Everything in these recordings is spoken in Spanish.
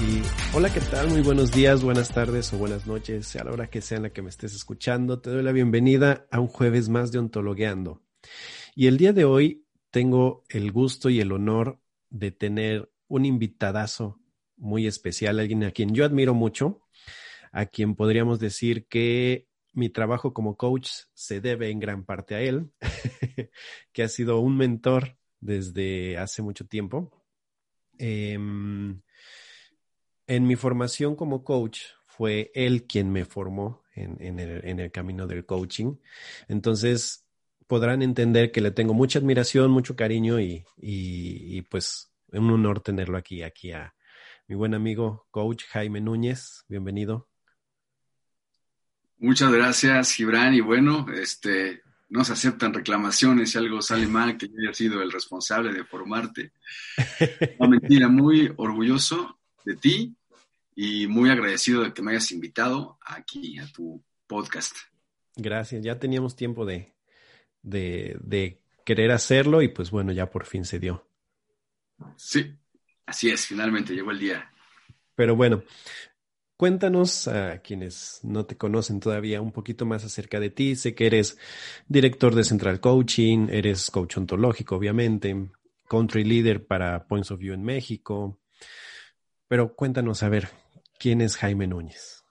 Y hola, ¿qué tal? Muy buenos días, buenas tardes o buenas noches, a la hora que sea en la que me estés escuchando. Te doy la bienvenida a un jueves más de Ontologueando. Y el día de hoy tengo el gusto y el honor de tener un invitadazo muy especial, alguien a quien yo admiro mucho, a quien podríamos decir que mi trabajo como coach se debe en gran parte a él, que ha sido un mentor desde hace mucho tiempo. Eh, en mi formación como coach fue él quien me formó en, el, camino del coaching. Entonces podrán entender que le tengo mucha admiración, mucho cariño y, y, pues un honor tenerlo aquí, aquí a mi buen amigo coach Jaime Núñez. Bienvenido. Muchas gracias, Gibran. Y bueno, este, no se aceptan reclamaciones si algo sale mal, que yo haya sido el responsable de formarte. No, mentira, muy orgulloso de ti y muy agradecido de que me hayas invitado aquí a tu podcast. Gracias, ya teníamos tiempo de, de, querer hacerlo y pues bueno, ya por fin se dio. Sí, así es, finalmente llegó el día. Pero bueno, cuéntanos a quienes no te conocen todavía un poquito más acerca de ti. Sé que eres director de Central Coaching, eres coach ontológico, obviamente, country leader para Points of View en México. Pero cuéntanos, a ver, ¿quién es Jaime Núñez?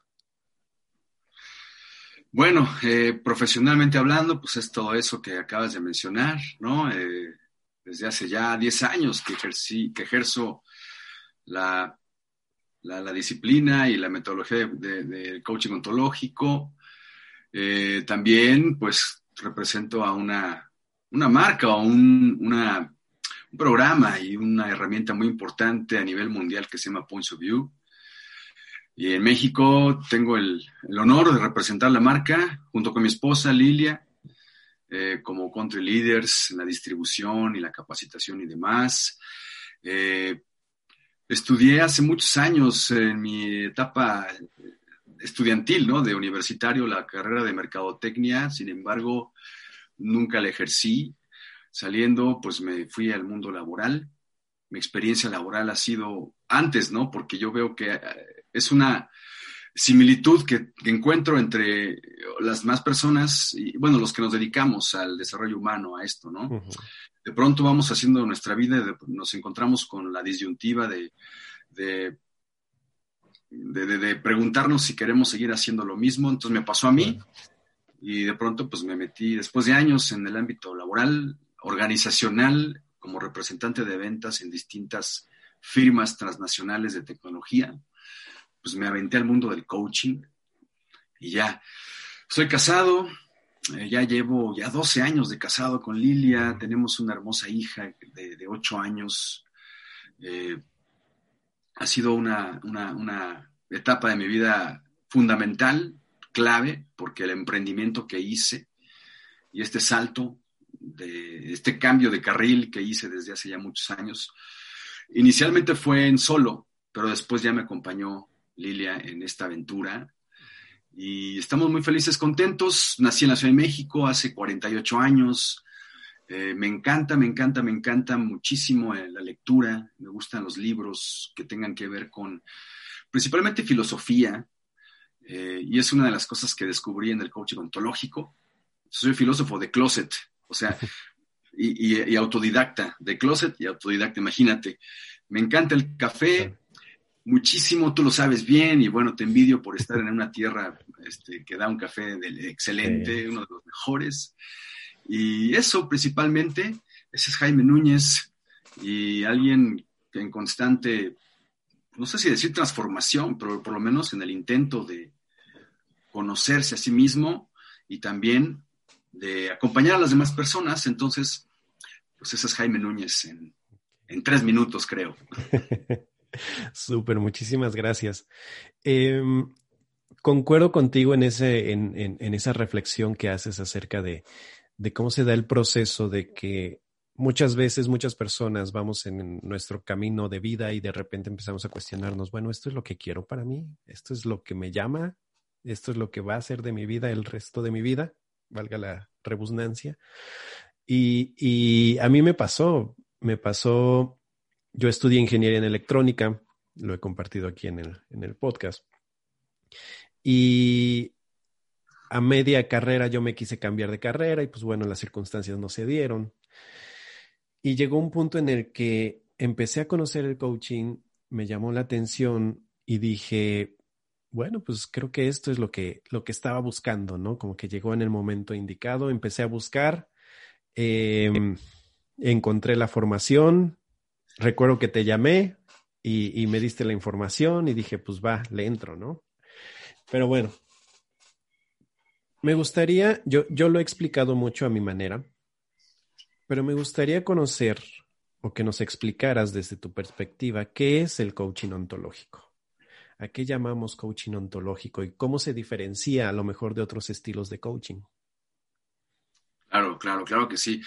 Bueno, eh, profesionalmente hablando, pues es todo eso que acabas de mencionar, ¿no? Eh, desde hace ya 10 años que, ejercí, que ejerzo la, la, disciplina y la metodología del coaching ontológico. Eh, también, pues, represento a una, una marca o un, una, programa y una herramienta muy importante a nivel mundial que se llama Points of View. Y en México tengo el, honor de representar la marca junto con mi esposa Lilia, eh, como country leaders en la distribución y la capacitación y demás. Eh, estudié hace muchos años en mi etapa estudiantil, ¿no? De universitario, la carrera de mercadotecnia, sin embargo, nunca la ejercí. Saliendo, pues me fui al mundo laboral. Mi experiencia laboral ha sido antes, ¿no? Porque yo veo que eh, es una similitud que, encuentro entre las más personas y, bueno, los que nos dedicamos al desarrollo humano, a esto, ¿no? De pronto vamos haciendo nuestra vida, nos encontramos con la disyuntiva de, de, de, preguntarnos si queremos seguir haciendo lo mismo. Entonces me pasó a mí y de pronto pues me metí, después de años en el ámbito laboral, organizacional, como representante de ventas en distintas firmas transnacionales de tecnología pues me aventé al mundo del coaching y ya. Soy casado, eh, ya llevo ya 12 años de casado con Lilia, tenemos una hermosa hija de, de 8 años. Eh, ha sido una, una, etapa de mi vida fundamental, clave, porque el emprendimiento que hice y este salto, de este cambio de carril que hice desde hace ya muchos años, inicialmente fue en solo, pero después ya me acompañó Lilia en esta aventura. Y estamos muy felices, contentos. Nací en la Ciudad de México hace 48 años. Eh, me encanta, me encanta, me encanta muchísimo eh, la lectura. Me gustan los libros que tengan que ver con principalmente filosofía. Eh, y es una de las cosas que descubrí en el coaching ontológico. Soy filósofo de closet. O sea, y, autodidacta, de closet y autodidacta, imagínate. Me encanta el café, muchísimo, tú lo sabes bien, y bueno, te envidio por estar en una tierra este, que da un café excelente, uno de los mejores. Y eso principalmente, ese es Jaime Núñez y alguien que en constante, no sé si decir transformación, pero por lo menos en el intento de conocerse a sí mismo y también de acompañar a las demás personas. Entonces, pues ese es Jaime Núñez en, tres minutos, creo. Súper, muchísimas gracias. Em, concuerdo contigo en, ese, en, esa reflexión que haces acerca de, de cómo se da el proceso de que muchas veces muchas personas vamos en nuestro camino de vida y de repente empezamos a cuestionarnos, bueno, esto es lo que quiero para mí, esto es lo que me llama, esto es lo que va a ser de mi vida el resto de mi vida, valga la rebusnancia. Y, y a mí me pasó, me pasó, yo estudié ingeniería en electrónica, lo he compartido aquí en el, en el podcast. Y a media carrera yo me quise cambiar de carrera y pues bueno, las circunstancias no se dieron. Y llegó un punto en el que empecé a conocer el coaching, me llamó la atención y dije, bueno, pues creo que esto es lo que, lo que estaba buscando, ¿no? Como que llegó en el momento indicado, empecé a buscar, em, encontré la formación, recuerdo que te llamé y, y, me diste la información y dije, pues va, le entro, ¿no? Pero bueno, me gustaría, yo, yo lo he explicado mucho a mi manera, pero me gustaría conocer o que nos explicaras desde tu perspectiva qué es el coaching ontológico. ¿A qué llamamos coaching ontológico y cómo se diferencia a lo mejor de otros estilos de coaching? Claro, claro, claro que sí.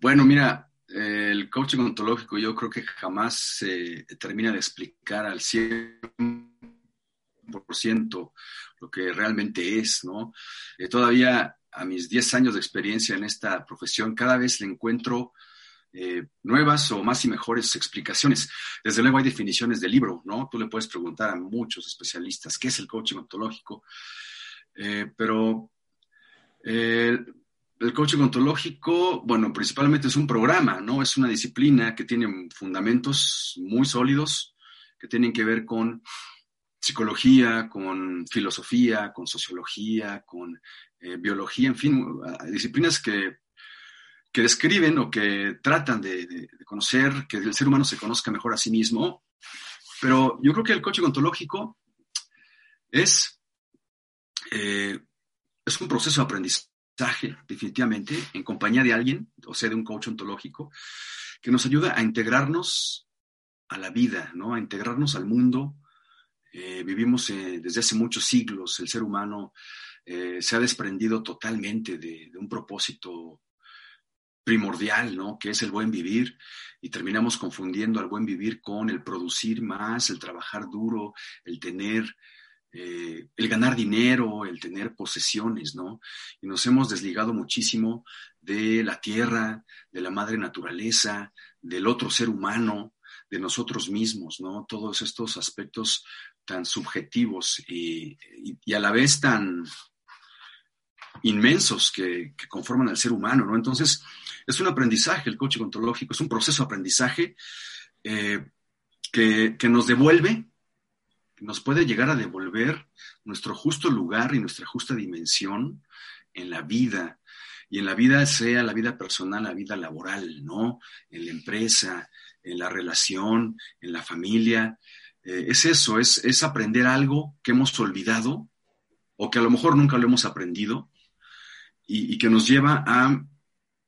Bueno, mira, el coaching ontológico yo creo que jamás se termina de explicar al 100% lo que realmente es, ¿no? Eh, todavía a mis 10 años de experiencia en esta profesión, cada vez le encuentro eh, nuevas o más y mejores explicaciones. Desde luego hay definiciones del libro, ¿no? Tú le puedes preguntar a muchos especialistas qué es el coaching ontológico, eh, pero eh, el coaching ontológico, bueno, principalmente es un programa, ¿no? Es una disciplina que tiene fundamentos muy sólidos que tienen que ver con psicología, con filosofía, con sociología, con biología, en fin, disciplinas que que describen o que tratan de, conocer, que el ser humano se conozca mejor a sí mismo. Pero yo creo que el coaching ontológico es, eh, es un proceso de aprendizaje, definitivamente, en compañía de alguien, o sea, de un coach ontológico, que nos ayuda a integrarnos a la vida, ¿no? a integrarnos al mundo. Eh, vivimos eh, desde hace muchos siglos, el ser humano se ha desprendido totalmente de, de un propósito primordial, ¿no? Que es el buen vivir y terminamos confundiendo al buen vivir con el producir más, el trabajar duro, el tener, eh, el ganar dinero, el tener posesiones, ¿no? Y nos hemos desligado muchísimo de la tierra, de la madre naturaleza, del otro ser humano, de nosotros mismos, ¿no? Todos estos aspectos tan subjetivos y, y a la vez tan inmensos que, conforman al ser humano, ¿no? Entonces, es un aprendizaje, el coaching ontológico, es un proceso de aprendizaje eh, que, nos devuelve, nos puede llegar a devolver nuestro justo lugar y nuestra justa dimensión en la vida, y en la vida sea la vida personal, la vida laboral, ¿no? En la empresa, en la relación, en la familia. Eh, es eso, es, es aprender algo que hemos olvidado o que a lo mejor nunca lo hemos aprendido y, que nos lleva a,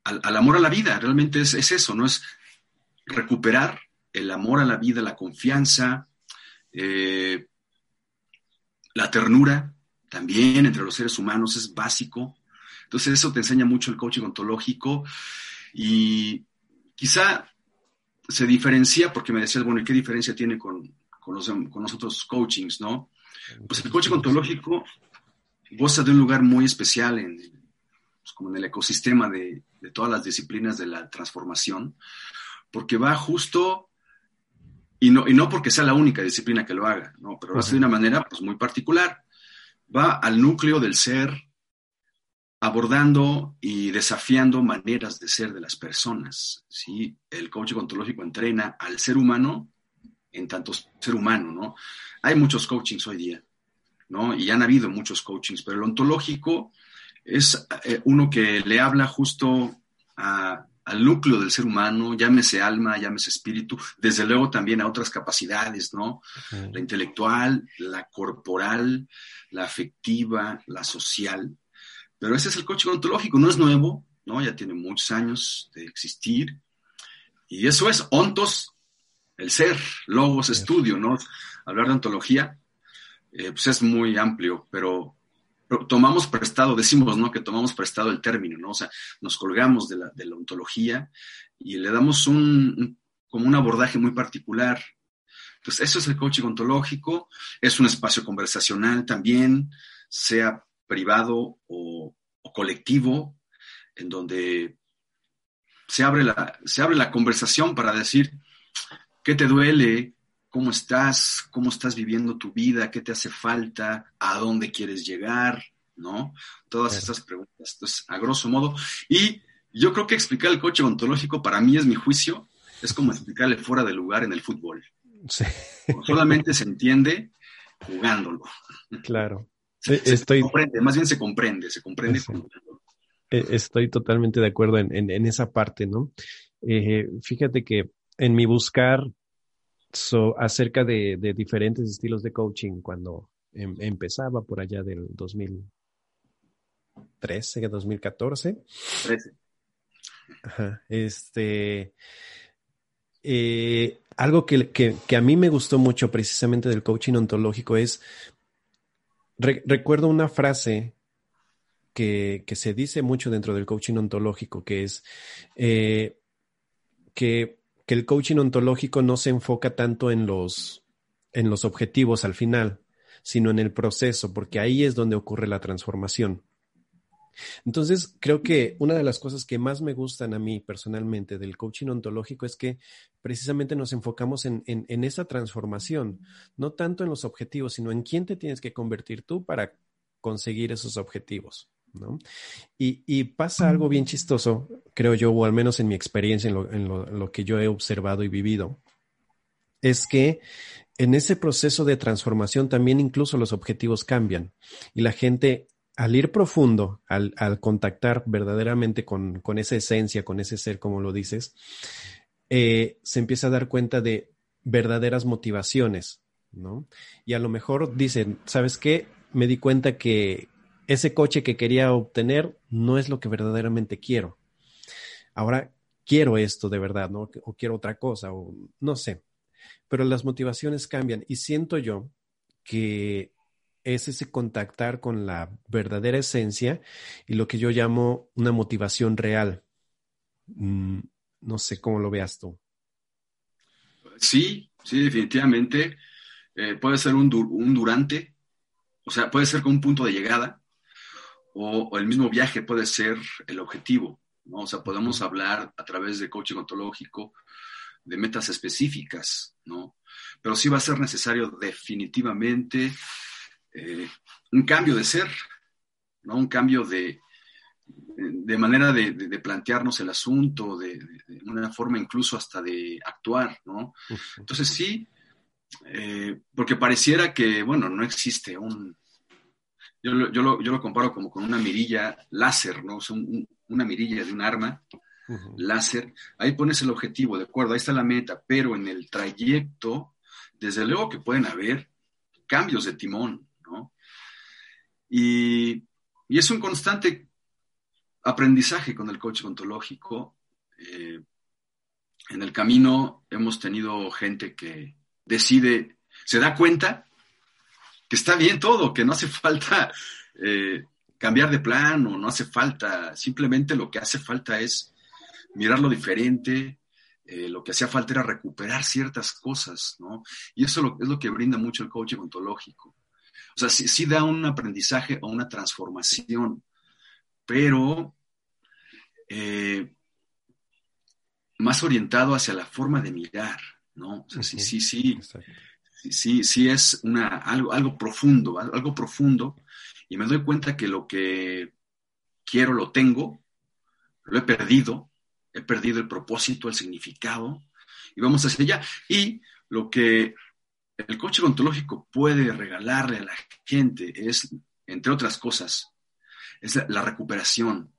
al, amor a la vida. Realmente es, eso, ¿no? Es recuperar el amor a la vida, la confianza, eh, la ternura también entre los seres humanos es básico. Entonces eso te enseña mucho el coaching ontológico y quizá se diferencia, porque me decías, bueno, ¿y qué diferencia tiene con, con, los, con los otros coachings, no? Pues el coaching ontológico goza de un lugar muy especial en, pues, como en el ecosistema de, todas las disciplinas de la transformación, porque va justo, y no, y no porque sea la única disciplina que lo haga, no, pero lo hace de una manera pues, muy particular. Va al núcleo del ser, abordando y desafiando maneras de ser de las personas. ¿sí? El coaching ontológico entrena al ser humano en tanto ser humano, ¿no? Hay muchos coachings hoy día, ¿no? Y han habido muchos coachings, pero el ontológico es eh, uno que le habla justo al núcleo del ser humano, llámese alma, llámese espíritu, desde luego también a otras capacidades, ¿no? La intelectual, la corporal, la afectiva, la social. Pero ese es el coaching ontológico, no es nuevo, ¿no? Ya tiene muchos años de existir. Y eso es ontos, el ser, logos, estudio, ¿no? Hablar de ontología, eh, pues es muy amplio, pero, tomamos prestado, decimos, ¿no? Que tomamos prestado el término, ¿no? O sea, nos colgamos de la, ontología y le damos un, como un abordaje muy particular. Entonces, eso es el coaching ontológico, es un espacio conversacional también, sea privado o, colectivo, en donde se abre, la, se abre la conversación para decir qué te duele, cómo estás, cómo estás viviendo tu vida, qué te hace falta, a dónde quieres llegar, ¿no? Todas estas preguntas. Entonces, a grosso modo. Y yo creo que explicar el coche ontológico para mí es mi juicio, es como explicarle fuera de lugar en el fútbol. Sí. Solamente se entiende jugándolo. Claro. Se, Estoy... comprende, más bien se comprende, se comprende. E, estoy totalmente de acuerdo en, esa parte, ¿no? Eh, fíjate que en mi buscar acerca de, diferentes estilos de coaching cuando em, empezaba por allá del 2013, 2014. 13. este, eh, algo que, a mí me gustó mucho precisamente del coaching ontológico es, recuerdo una frase que, se dice mucho dentro del coaching ontológico, que es eh, que que el coaching ontológico no se enfoca tanto en los, en los objetivos al final, sino en el proceso, porque ahí es donde ocurre la transformación. Entonces, creo que una de las cosas que más me gustan a mí personalmente del coaching ontológico es que precisamente nos enfocamos en, en, esa transformación, no tanto en los objetivos, sino en quién te tienes que convertir tú para conseguir esos objetivos. Y, pasa algo bien chistoso, creo yo, o al menos en mi experiencia, en lo, que yo he observado y vivido, es que en ese proceso de transformación también incluso los objetivos cambian y la gente al ir profundo, al, contactar verdaderamente con, esa esencia, con ese ser, como lo dices, eh, se empieza a dar cuenta de verdaderas motivaciones, ¿no? Y a lo mejor dicen, ¿sabes qué? Me di cuenta que, ese coche que quería obtener no es lo que verdaderamente quiero. Ahora quiero esto de verdad, ¿no? O quiero otra cosa, o no sé. Pero las motivaciones cambian y siento yo que es ese contactar con la verdadera esencia y lo que yo llamo una motivación real. Mm, no sé cómo lo veas tú. Sí, sí, definitivamente. Eh, puede ser un, un durante, o sea, puede ser con un punto de llegada, o, el mismo viaje puede ser el objetivo, ¿no? O sea, podemos hablar a través de coaching ontológico de metas específicas, ¿no? Pero sí va a ser necesario definitivamente eh, un cambio de ser, ¿no? Un cambio de, de manera de, plantearnos el asunto, de, una forma incluso hasta de actuar, ¿no? Entonces sí, eh, porque pareciera que, bueno, no existe un, yo lo, yo, lo, yo lo, comparo como con una mirilla láser, ¿no? O una mirilla de un arma láser. Ahí pones el objetivo, de acuerdo, ahí está la meta, pero en el trayecto, desde luego que pueden haber cambios de timón, ¿no? Y, y es un constante aprendizaje con el coche ontológico. Eh, en el camino hemos tenido gente que decide, se da cuenta que está bien todo, que no hace falta eh, cambiar de plan o no hace falta, simplemente lo que hace falta es mirarlo diferente, eh, lo que hacía falta era recuperar ciertas cosas, ¿no? Y eso es lo que brinda mucho el coaching ontológico. O sea, sí, da un aprendizaje o una transformación, pero eh, más orientado hacia la forma de mirar, ¿no? O sea, sí, sí, sí sí, sí es una, algo, algo profundo, algo profundo, y me doy cuenta que lo que quiero, lo tengo, lo he perdido, he perdido el propósito, el significado, y vamos hacia allá. Y lo que el coche ontológico puede regalarle a la gente es, entre otras cosas, es la recuperación.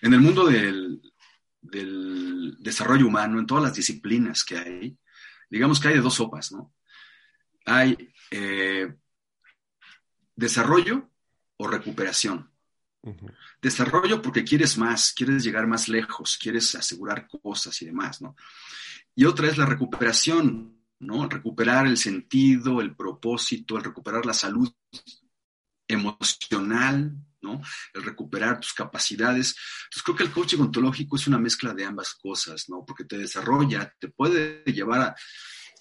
En el mundo del, desarrollo humano, en todas las disciplinas que hay, digamos que hay de dos sopas, ¿no? Hay eh, desarrollo o recuperación. Desarrollo porque quieres más, quieres llegar más lejos, quieres asegurar cosas y demás, ¿no? Y otra es la recuperación, ¿no? Recuperar el sentido, el propósito, el recuperar la salud emocional, ¿no? El recuperar tus capacidades. Entonces creo que el coaching ontológico es una mezcla de ambas cosas, ¿no? Porque te desarrolla, te puede llevar a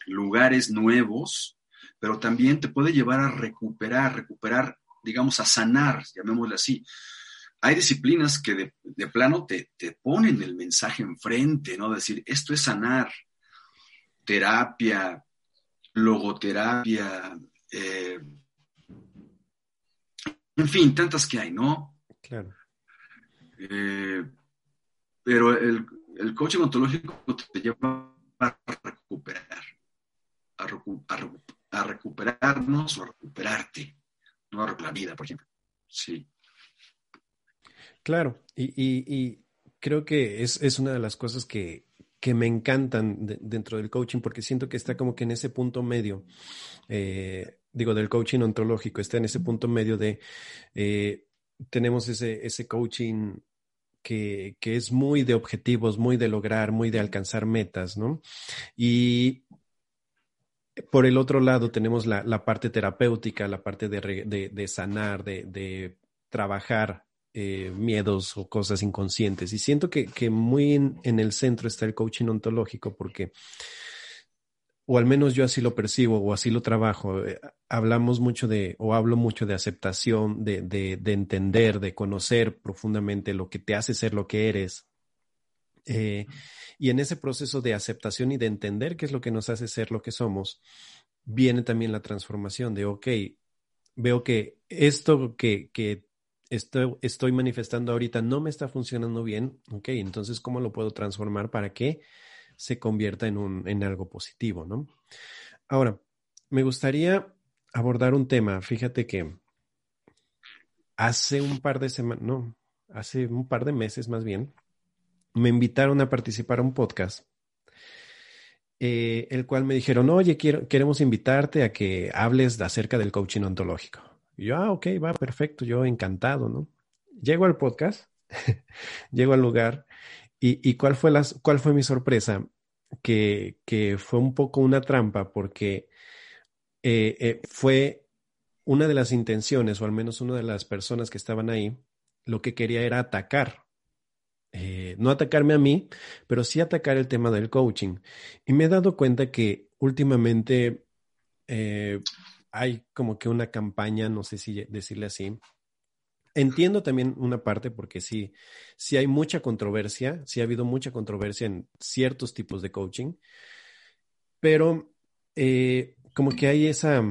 lugares nuevos, pero también te puede llevar a recuperar, recuperar, digamos, a sanar, llamémosle así. Hay disciplinas que de, plano te, te, ponen el mensaje enfrente, ¿no? Decir, esto es sanar, terapia, logoterapia, eh, en fin, tantas que hay, ¿no? Claro. Eh, pero el, el, coaching ontológico te lleva a recuperar, a, recuperarnos o a recuperarte, no a la vida, por ejemplo. Sí. Claro, y, creo que es, una de las cosas que, me encantan dentro del coaching porque siento que está como que en ese punto medio. Eh, digo, del coaching ontológico, está en ese punto medio de, eh, tenemos ese, ese coaching que, que, es muy de objetivos, muy de lograr, muy de alcanzar metas, ¿no? Y por el otro lado tenemos la, parte terapéutica, la parte de, sanar, de, trabajar eh, miedos o cosas inconscientes. Y siento que, muy en, el centro está el coaching ontológico porque o al menos yo así lo percibo o así lo trabajo, eh, hablamos mucho de, o hablo mucho de aceptación, de, entender, de conocer profundamente lo que te hace ser lo que eres. Eh, y en ese proceso de aceptación y de entender qué es lo que nos hace ser lo que somos, viene también la transformación de, ok, veo que esto que, que estoy, estoy manifestando ahorita no me está funcionando bien, ok, entonces, ¿cómo lo puedo transformar para que se convierta en, un, en algo positivo, ¿no? Ahora, me gustaría abordar un tema. Fíjate que hace un par de semanas, no, hace un par de meses más bien, me invitaron a participar a un podcast, eh, el cual me dijeron, oye, quiero, queremos invitarte a que hables acerca del coaching ontológico. Y yo, ah, ok, va, perfecto, yo encantado, ¿no? Llego al podcast, llego al lugar ¿Y, cuál, fue las, cuál fue mi sorpresa? Que, que, fue un poco una trampa porque eh, eh, fue una de las intenciones, o al menos una de las personas que estaban ahí, lo que quería era atacar. Eh, no atacarme a mí, pero sí atacar el tema del coaching. Y me he dado cuenta que últimamente hay como que una campaña, no sé si decirle así, Entiendo también una parte porque sí, sí hay mucha controversia, sí ha habido mucha controversia en ciertos tipos de coaching, pero eh, como que hay esa,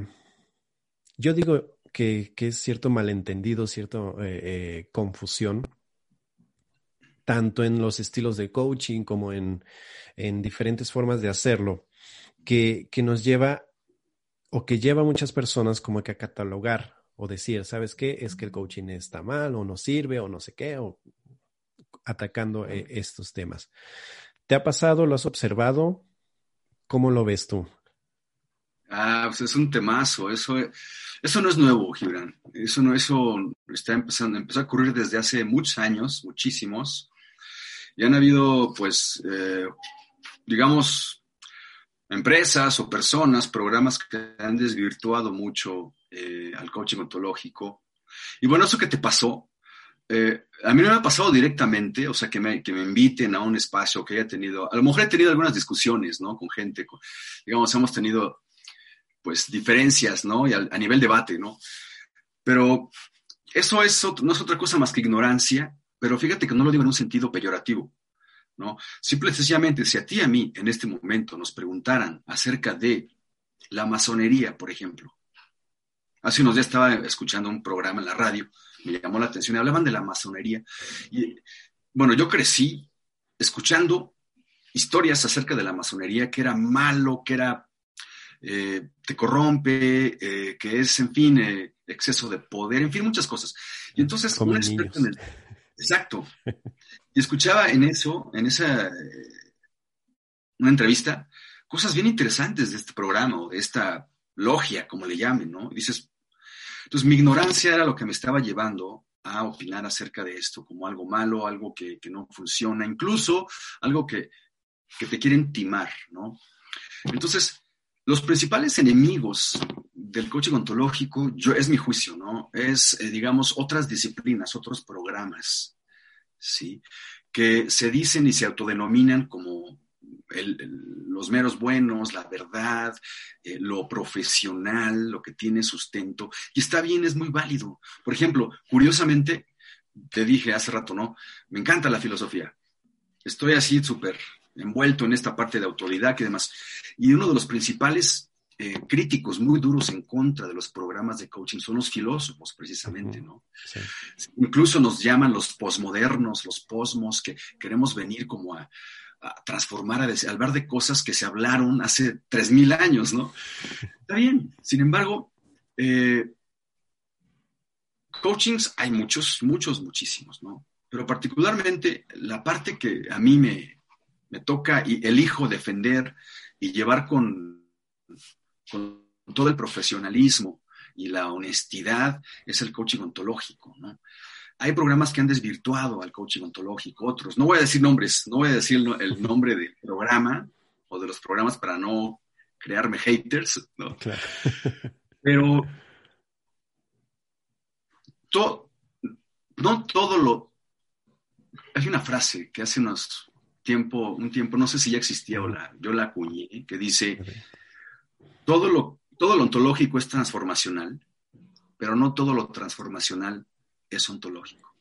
yo digo que, es cierto malentendido, cierta eh, eh, confusión, tanto en los estilos de coaching como en, en diferentes formas de hacerlo, que, que nos lleva o que lleva a muchas personas como que a catalogar o decir, ¿sabes qué? Es que el coaching está mal o no sirve o no sé qué, o atacando eh, estos temas. ¿Te ha pasado? ¿Lo has observado? ¿Cómo lo ves tú? Ah, pues es un temazo, eso, eso no es nuevo, Gibran. Eso no, eso está empezando, empezó a ocurrir desde hace muchos años, muchísimos. Y han habido, pues, eh, digamos, empresas o personas, programas que han desvirtuado mucho eh, al coaching ontológico. Y bueno, eso que te pasó, eh, a mí no me ha pasado directamente, o sea, que me, que me inviten a un espacio que haya tenido, a lo mejor he tenido algunas discusiones, ¿no? Con gente, digamos, hemos tenido, pues, diferencias, ¿no? Y a, nivel debate, ¿no? Pero eso es, no es otra cosa más que ignorancia, pero fíjate que no lo digo en un sentido peyorativo, ¿no? Simple y sencillamente, si a ti y a mí en este momento nos preguntaran acerca de la masonería, por ejemplo, Hace unos días estaba escuchando un programa en la radio me llamó la atención. Hablaban de la masonería. Y bueno, yo crecí escuchando historias acerca de la masonería, que era malo, que era eh, te corrompe, eh, que es, en fin, eh, exceso de poder, en fin, muchas cosas. Y entonces, un experto en el, exacto. Y escuchaba en eso, en esa una entrevista, cosas bien interesantes de este programa o de esta logia, como le llamen, ¿no? dices, entonces mi ignorancia era lo que me estaba llevando a opinar acerca de esto como algo malo, algo que, no funciona, incluso algo que, que te quieren timar, ¿no? Entonces, los principales enemigos del coaching ontológico, yo, es mi juicio, ¿no? Es, eh, digamos, otras disciplinas, otros programas, ¿sí? Que se dicen y se autodenominan como los meros buenos, la verdad, eh, lo profesional, lo que tiene sustento. Y está bien, es muy válido. Por ejemplo, curiosamente, te dije hace rato, ¿no? Me encanta la filosofía. Estoy así súper envuelto en esta parte de autoridad y demás. Y uno de los principales eh, críticos muy duros en contra de los programas de coaching son los filósofos, precisamente, ¿no? Incluso nos llaman los posmodernos, los posmos, que queremos venir como a, transformar, a, hablar de cosas que se hablaron hace 3.000 años, ¿no? Está bien. Sin embargo, eh, coachings hay muchos, muchos, muchísimos, ¿no? Pero particularmente la parte que a mí me, me toca y elijo defender y llevar con, con todo el profesionalismo y la honestidad es el coaching ontológico, ¿no? Hay programas que han desvirtuado al coaching ontológico, otros. No voy a decir nombres, no voy a decir el nombre del programa o de los programas para no crearme haters, ¿no? Pero no todo lo... Hay una frase que hace unos tiempo, un tiempo, no sé si ya existía o la, yo la acuñé, que dice, todo lo, todo lo ontológico es transformacional, pero no todo lo transformacional es ontológico.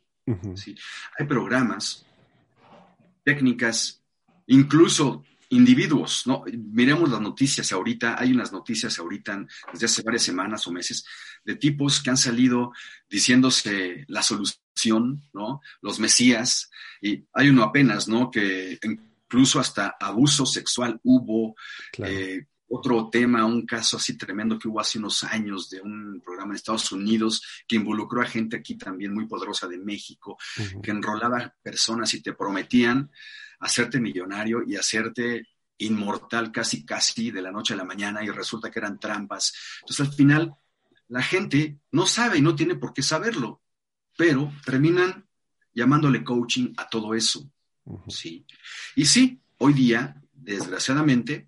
Hay programas, técnicas, incluso individuos, ¿no? Miremos las noticias ahorita, hay unas noticias ahorita desde hace varias semanas o meses de tipos que han salido diciéndose la solución ¿no? Los mesías, y hay uno apenas, ¿no? Que incluso hasta abuso sexual hubo. Eh, otro tema, un caso así tremendo que hubo hace unos años de un programa en Estados Unidos que involucró a gente aquí también muy poderosa de México, que enrolaba personas y te prometían hacerte millonario y hacerte inmortal casi casi de la noche a la mañana y resulta que eran trampas. Entonces al final la gente no sabe y no tiene por qué saberlo pero terminan llamándole coaching a todo eso. ¿sí? Y sí, hoy día, desgraciadamente,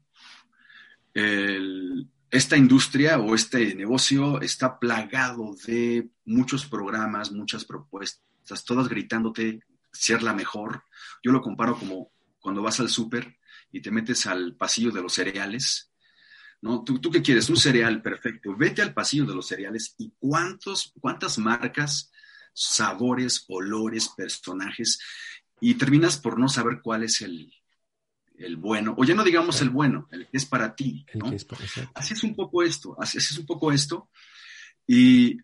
esta industria o este negocio está plagado de muchos programas, muchas propuestas, todas gritándote ser la mejor. Yo lo comparo como cuando vas al súper y te metes al pasillo de los cereales. ¿No? ¿Tú, ¿Tú qué quieres? Un cereal perfecto. Vete al pasillo de los cereales y cuántos, cuántas marcas sabores, olores, personajes, y terminas por no saber cuál es el, bueno, o ya no digamos el bueno, el que es para ti, así es un poco esto, así, es un poco esto, y,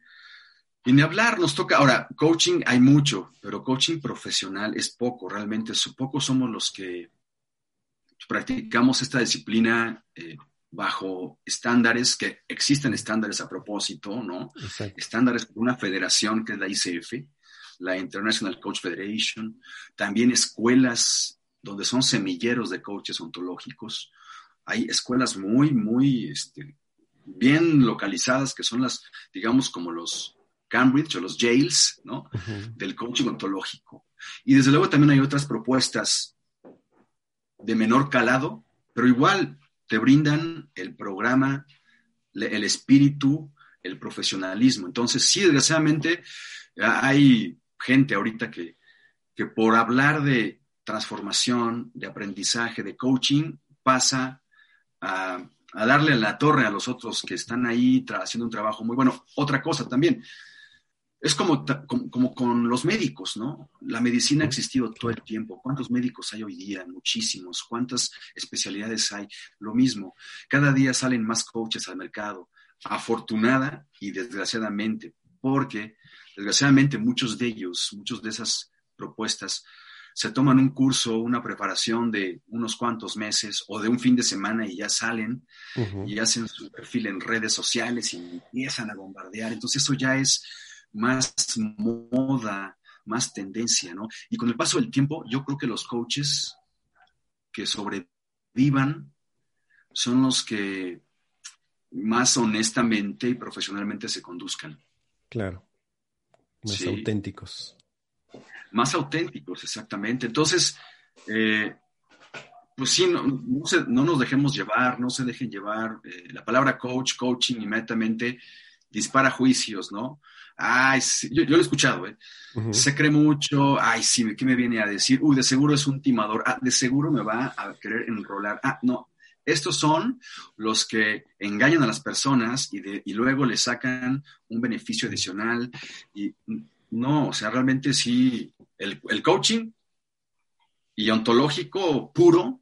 y ni hablar nos toca, ahora, coaching hay mucho, pero coaching profesional es poco, realmente, poco somos los que practicamos esta disciplina eh, bajo estándares, que existen estándares a propósito, ¿no? Estándares por una federación que es la ICF, la International Coach Federation, también escuelas donde son semilleros de coaches ontológicos. Hay escuelas muy, muy este, bien localizadas que son las, digamos, como los Cambridge o los jails, ¿no? Del coaching ontológico. Y desde luego también hay otras propuestas de menor calado, pero igual te brindan el programa, el espíritu, el profesionalismo. Entonces, sí, desgraciadamente, hay gente ahorita que, que por hablar de transformación, de aprendizaje, de coaching, pasa a, a darle la torre a los otros que están ahí haciendo un trabajo muy bueno. Otra cosa también, es como, como, con los médicos, ¿no? La medicina ha existido todo el tiempo. ¿Cuántos médicos hay hoy día? Muchísimos. ¿Cuántas especialidades hay? Lo mismo. Cada día salen más coaches al mercado. Afortunada y desgraciadamente, porque desgraciadamente muchos de ellos, muchos de esas propuestas, se toman un curso, una preparación de unos cuantos meses o de un fin de semana y ya salen y hacen su perfil en redes sociales y empiezan a bombardear. Entonces eso ya es más moda, más tendencia, ¿no? Y con el paso del tiempo, yo creo que los coaches que sobrevivan son los que más honestamente y profesionalmente se conduzcan. Claro. Más auténticos más auténticos, exactamente. Entonces, eh, pues sí, no, no, nos dejemos llevar, no se dejen llevar. Eh, la palabra coach, coaching, inmediatamente dispara juicios, ¿no? Ay, yo, lo he escuchado, ¿eh? Se cree mucho, ay, sí, ¿qué me viene a decir? Uy, de seguro es un timador, ah, de seguro me va a querer enrolar. Ah, no, estos son los que engañan a las personas y, de, y luego le sacan un beneficio adicional. Y no, o sea, realmente sí, el, coaching y ontológico puro,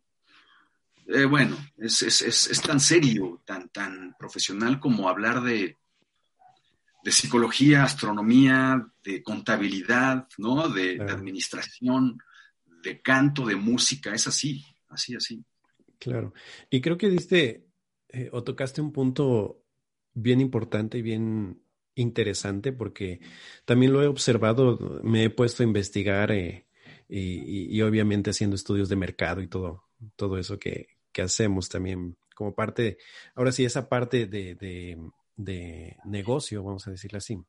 eh, bueno, es, tan serio, tan, tan profesional como hablar de, de psicología, astronomía, de contabilidad, ¿no? De, administración, de canto, de música, es así, así, así. Claro. Y creo que diste eh, o tocaste un punto bien importante y bien interesante porque también lo he observado, me he puesto a investigar eh, y, obviamente haciendo estudios de mercado y todo, todo eso que, hacemos también como parte, ahora sí, esa parte de, negocio, vamos a decirlo así.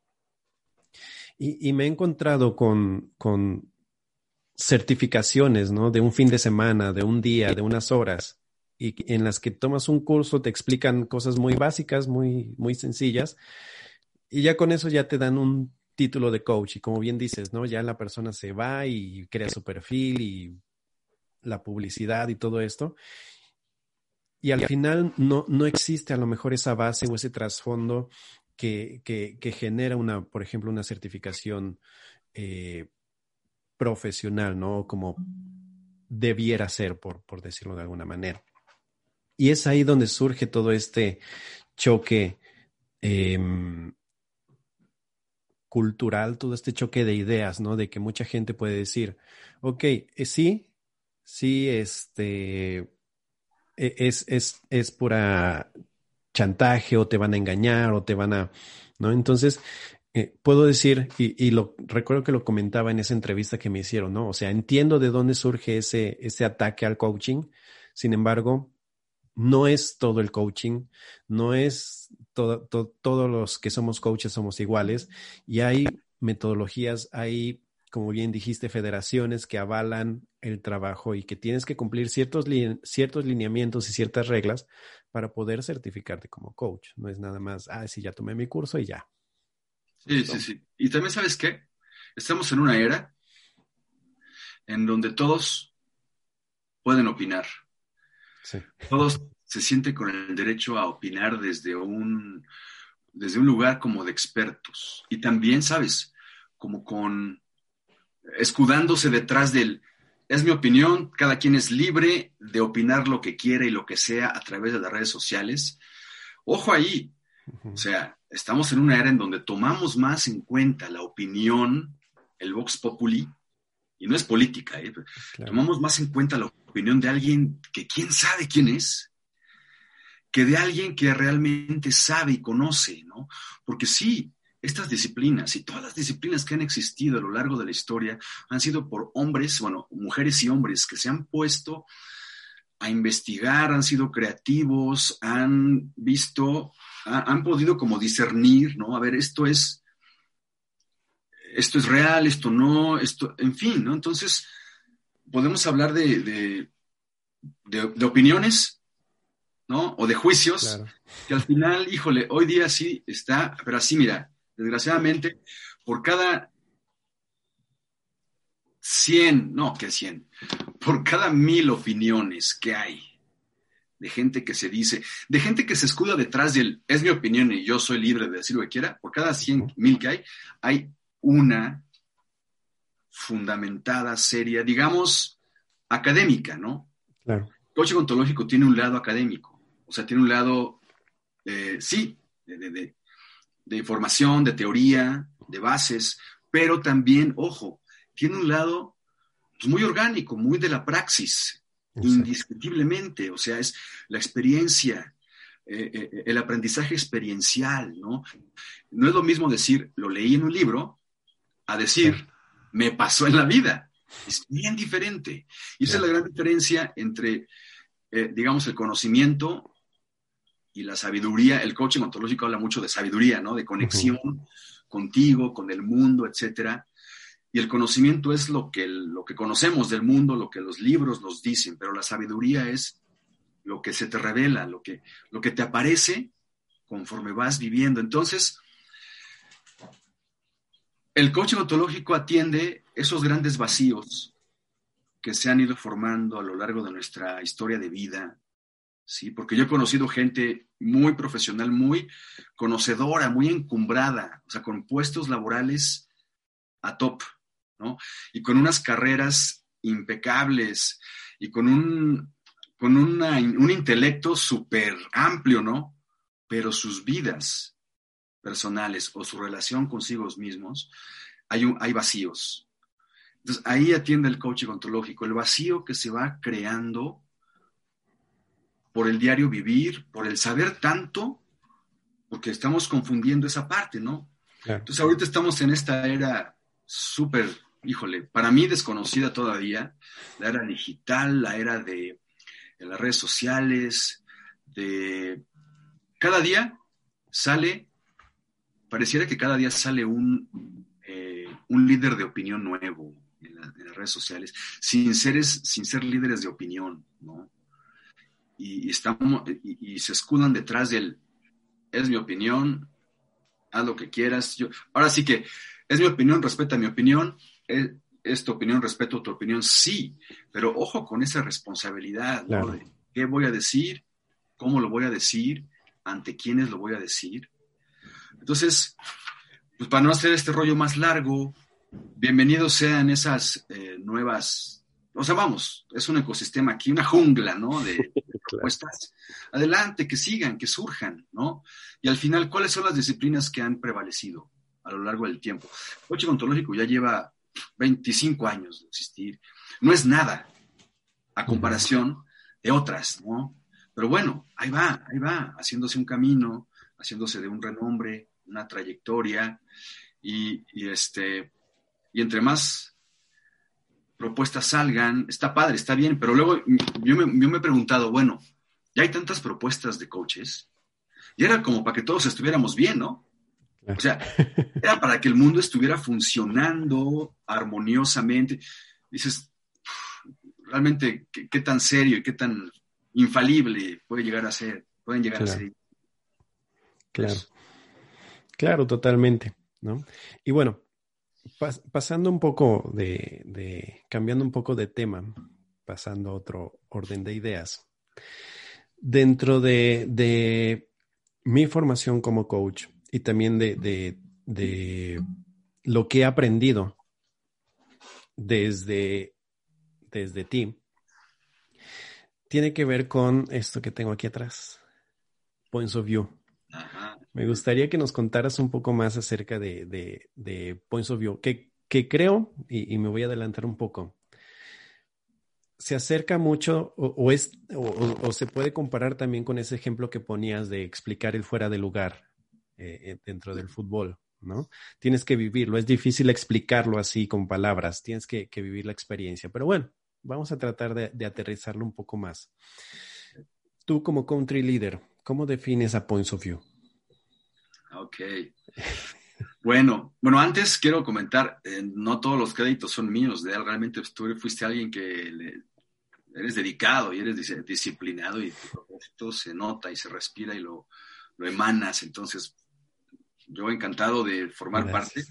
Y, me he encontrado con, con certificaciones, ¿no? De un fin de semana, de un día, de unas horas, y en las que tomas un curso, te explican cosas muy básicas, muy, muy sencillas, y ya con eso ya te dan un título de coach y como bien dices, ¿no? Ya la persona se va y crea su perfil y la publicidad y todo esto. Y al final no, no existe a lo mejor esa base o ese trasfondo que, que, genera una, por ejemplo, una certificación eh, profesional, ¿no? Como debiera ser, por, por decirlo de alguna manera. Y es ahí donde surge todo este choque em, cultural, todo este choque de ideas, ¿no? De que mucha gente puede decir, ok, eh, sí, sí, este, e, es, es, es pura chantaje o te van a engañar o te van a, ¿no? Entonces, eh, puedo decir, y, y, lo recuerdo que lo comentaba en esa entrevista que me hicieron, ¿no? O sea, entiendo de dónde surge ese, ese ataque al coaching, sin embargo, no es todo el coaching, no es todo, todos los que somos coaches somos iguales y hay metodologías, hay, como bien dijiste, federaciones que avalan el trabajo y que tienes que cumplir ciertos, ciertos lineamientos y ciertas reglas para poder certificarte como coach. No es nada más, ah, sí, ya tomé mi curso y ya. Sí, sí, sí. Y también sabes qué? Estamos en una era en donde todos pueden opinar. Todos se sienten con el derecho a opinar desde un, desde un lugar como de expertos. Y también, ¿sabes? Como con escudándose detrás del, es mi opinión, cada quien es libre de opinar lo que quiere y lo que sea a través de las redes sociales. Ojo ahí, o sea, estamos en una era en donde tomamos más en cuenta la opinión, el vox populi, y no es política, ¿eh? tomamos más en cuenta la opinión de alguien que quién sabe quién es, que de alguien que realmente sabe y conoce, ¿no? Porque sí, estas disciplinas y todas las disciplinas que han existido a lo largo de la historia han sido por hombres, bueno, mujeres y hombres que se han puesto a investigar, han sido creativos, han visto, han podido como discernir, ¿no? A ver, esto es, esto es real, esto no, esto, en fin, ¿no? Entonces, podemos hablar de, de, opiniones, ¿no? O de juicios, que al final, híjole, hoy día sí está, pero así, mira, desgraciadamente, por cada 100, no, que 100, por cada mil opiniones que hay de gente que se dice, de gente que se escuda detrás del, es mi opinión y yo soy libre de decir lo que quiera, por cada 100 mil que hay, hay una fundamentada, seria, digamos, académica, ¿no? Claro. El coaching ontológico tiene un lado académico, o sea, tiene un lado, eh, sí, de, de información, de teoría, de bases, pero también, ojo, tiene un lado pues, muy orgánico, muy de la praxis, indiscutiblemente, o sea, es la experiencia, eh, eh, el aprendizaje experiencial, ¿no? No es lo mismo decir, lo leí en un libro, a decir, me pasó en la vida. Es bien diferente. Y esa es la gran diferencia entre, eh, digamos, el conocimiento y la sabiduría. El coaching ontológico habla mucho de sabiduría, ¿no? De conexión contigo, con el mundo, etcétera. Y el conocimiento es lo que, lo que conocemos del mundo, lo que los libros nos dicen, pero la sabiduría es lo que se te revela, lo que, lo que te aparece conforme vas viviendo. Entonces, el coaching ontológico atiende esos grandes vacíos que se han ido formando a lo largo de nuestra historia de vida, ¿sí? Porque yo he conocido gente muy profesional, muy conocedora, muy encumbrada, o sea, con puestos laborales a top, y con unas carreras impecables y con un, con un intelecto súper amplio, ¿no? Pero sus vidas personales o su relación consigo mismos, hay, hay vacíos. Entonces, ahí atiende el coaching ontológico, el vacío que se va creando por el diario vivir, por el saber tanto, porque estamos confundiendo esa parte, ¿no? Entonces, ahorita estamos en esta era súper híjole, para mí desconocida todavía, la era digital, la era de, las redes sociales, de... Cada día sale, pareciera que cada día sale un, eh, un líder de opinión nuevo en, las redes sociales, sin, seres, sin ser líderes de opinión, ¿no? Y, estamos, y, se escudan detrás del, es mi opinión, haz lo que quieras. Yo, ahora sí que es mi opinión, respeta mi opinión, ¿Es, tu opinión, respeto tu opinión? Sí, pero ojo con esa responsabilidad, qué voy a decir, cómo lo voy a decir, ante quiénes lo voy a decir. Entonces, pues para no hacer este rollo más largo, bienvenidos sean esas eh, nuevas, o sea, vamos, es un ecosistema aquí, una jungla, ¿no? De, propuestas. Adelante, que sigan, que surjan, ¿no? Y al final, ¿cuáles son las disciplinas que han prevalecido a lo largo del tiempo? El coche ontológico ya lleva 25 años de existir. No es nada a comparación de otras, ¿no? Pero bueno, ahí va, ahí va, haciéndose un camino, haciéndose de un renombre, una trayectoria, y, este, y entre más propuestas salgan, está padre, está bien, pero luego yo me, yo me he preguntado, bueno, ya hay tantas propuestas de coaches, y era como para que todos estuviéramos bien, ¿no? O sea, era para que el mundo estuviera funcionando armoniosamente. Dices, realmente, ¿qué, tan serio y qué tan infalible puede llegar a ser? Pueden llegar a ser. Claro. Claro, totalmente. ¿no? Y bueno, pasando un poco de, cambiando un poco de tema, pasando a otro orden de ideas. Dentro de, de mi formación como coach, y también de, lo que he aprendido desde, desde ti, tiene que ver con esto que tengo aquí atrás, Points of View. Me gustaría que nos contaras un poco más acerca de, Points of View, que, creo, y, me voy a adelantar un poco, se acerca mucho o, es, o, se puede comparar también con ese ejemplo que ponías de explicar el fuera de lugar eh, eh, dentro del fútbol, ¿no? Tienes que vivirlo, es difícil explicarlo así con palabras, tienes que, vivir la experiencia, pero bueno, vamos a tratar de, aterrizarlo un poco más. Tú como country leader, ¿cómo defines a Points of View? Ok. Bueno, bueno, antes quiero comentar, eh, no todos los créditos son míos, de realmente tú fuiste alguien que eres dedicado y eres disciplinado y tu propósito se nota y se respira y lo, lo emanas, entonces yo encantado de formar parte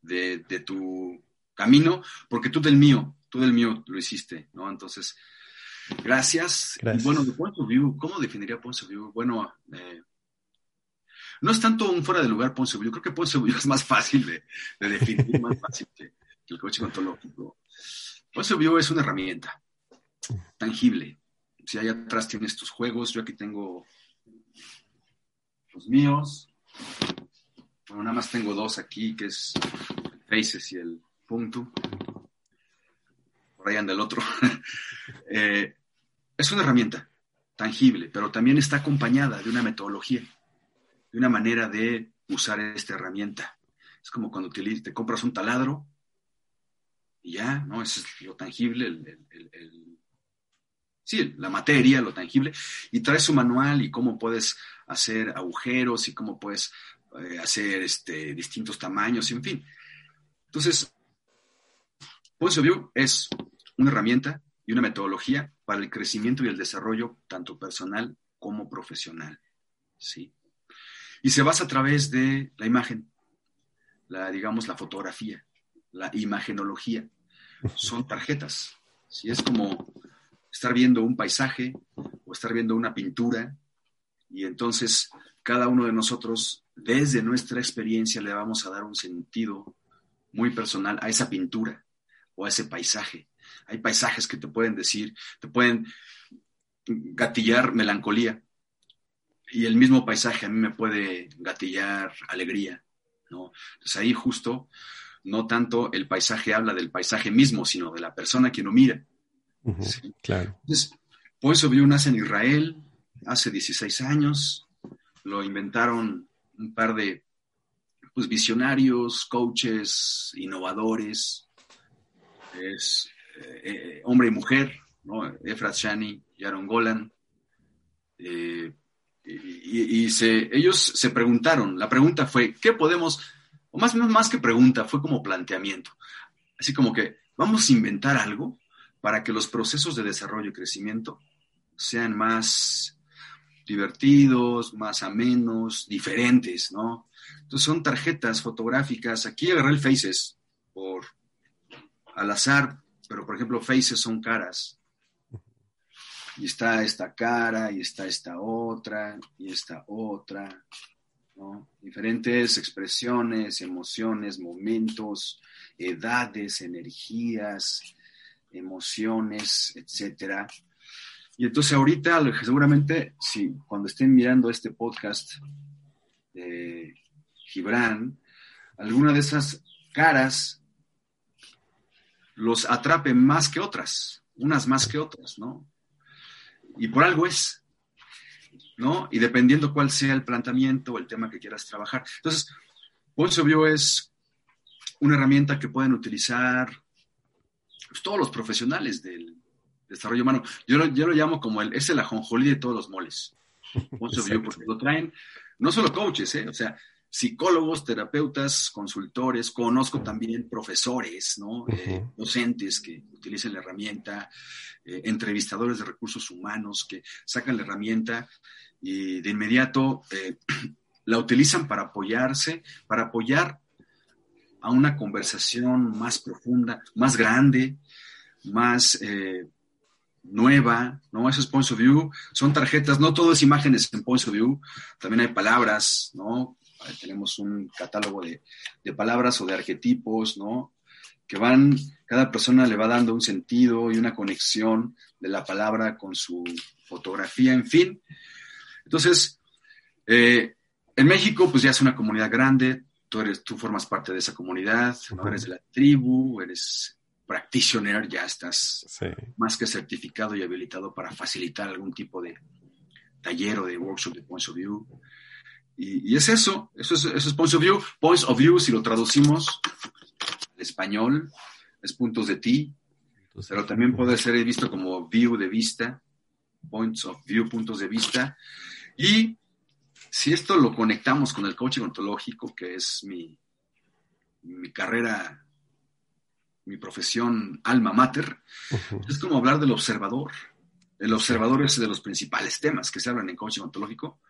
de, tu camino, porque tú del mío, tú del mío lo hiciste, ¿no? Entonces, gracias. Y bueno, de Point of View, ¿cómo definiría Point of View? Bueno, eh, no es tanto un fuera de lugar of View, creo que View es más fácil de, definir, más fácil que, el coche ontológico. View es una herramienta tangible. Si allá atrás tienes tus juegos, yo aquí tengo los míos, Bueno, nada más tengo dos aquí, que es Faces y el punto. Por ahí anda el otro. Eh, es una herramienta tangible, pero también está acompañada de una metodología, de una manera de usar esta herramienta. Es como cuando te, compras un taladro y ya, ¿no? Es lo tangible, el, sí, la materia, lo tangible, y traes su manual y cómo puedes hacer agujeros y cómo puedes eh, hacer este, distintos tamaños, en fin. Entonces, of View es una herramienta y una metodología para el crecimiento y el desarrollo tanto personal como profesional. ¿sí? Y se basa a través de la imagen, la, digamos, la fotografía, la imagenología. Son tarjetas. ¿sí? Es como estar viendo un paisaje o estar viendo una pintura y entonces cada uno de nosotros, desde nuestra experiencia, le vamos a dar un sentido muy personal a esa pintura o a ese paisaje. Hay paisajes que te pueden decir, te pueden gatillar melancolía. Y el mismo paisaje a mí me puede gatillar alegría, ¿no? Entonces ahí justo no tanto el paisaje habla del paisaje mismo, sino de la persona que lo mira. Claro. Entonces, por eso vio nace en Israel hace 16 años. Lo inventaron un par de pues, visionarios, coaches, innovadores. Es eh, eh, hombre y mujer, ¿no? Efrat Shani y Aaron Golan. Eh, y, ellos se preguntaron, la pregunta fue, ¿qué podemos, o más, más que pregunta, fue como planteamiento, así como que vamos a inventar algo para que los procesos de desarrollo y crecimiento sean más divertidos, más amenos, diferentes, ¿no? Entonces son tarjetas fotográficas, aquí agarré el Faces por al azar, pero por ejemplo, faces son caras. Y está esta cara, y está esta otra, y esta otra, ¿no? Diferentes expresiones, emociones, momentos, edades, energías, emociones, etcétera. Y entonces ahorita, seguramente, si cuando estén mirando este podcast de Gibran, alguna de esas caras los atrape más que otras, unas más que otras, ¿no? Y por algo es, ¿no? Y dependiendo cuál sea el planteamiento o el tema que quieras trabajar. Entonces, Bio es una herramienta que pueden utilizar pues, todos los profesionales del desarrollo humano. Yo lo, yo lo llamo como el, es el ajonjolí de todos los moles. Bio, porque lo traen no solo coaches, ¿eh? O sea, psicólogos, terapeutas, consultores, conozco también profesores, ¿no? Eh, docentes que utilizan la herramienta, eh, entrevistadores de recursos humanos que sacan la herramienta y de inmediato eh, la utilizan para apoyarse, para apoyar a una conversación más profunda, más grande, más nueva, ¿no? Eso es Points of View, son tarjetas, no todo es imágenes en Points of View, también hay palabras, ¿no? Tenemos un catálogo de, palabras o de arquetipos, ¿no? Que van, cada persona le va dando un sentido y una conexión de la palabra con su fotografía, en fin. Entonces, eh, en México, pues ya es una comunidad grande, tú, eres, tú formas parte de esa comunidad, eres de la tribu, eres practitioner, ya estás más que certificado y habilitado para facilitar algún tipo de taller o de workshop de Points of View. Y, es eso, eso es, eso es Points of View. Points of View, si lo traducimos al español, es puntos de ti, pero también puede ser visto como view de vista, points of view, puntos de vista. Y si esto lo conectamos con el coaching ontológico, que es mi, mi carrera, mi profesión alma mater, es como hablar del observador. El observador es de los principales temas que se hablan en coaching ontológico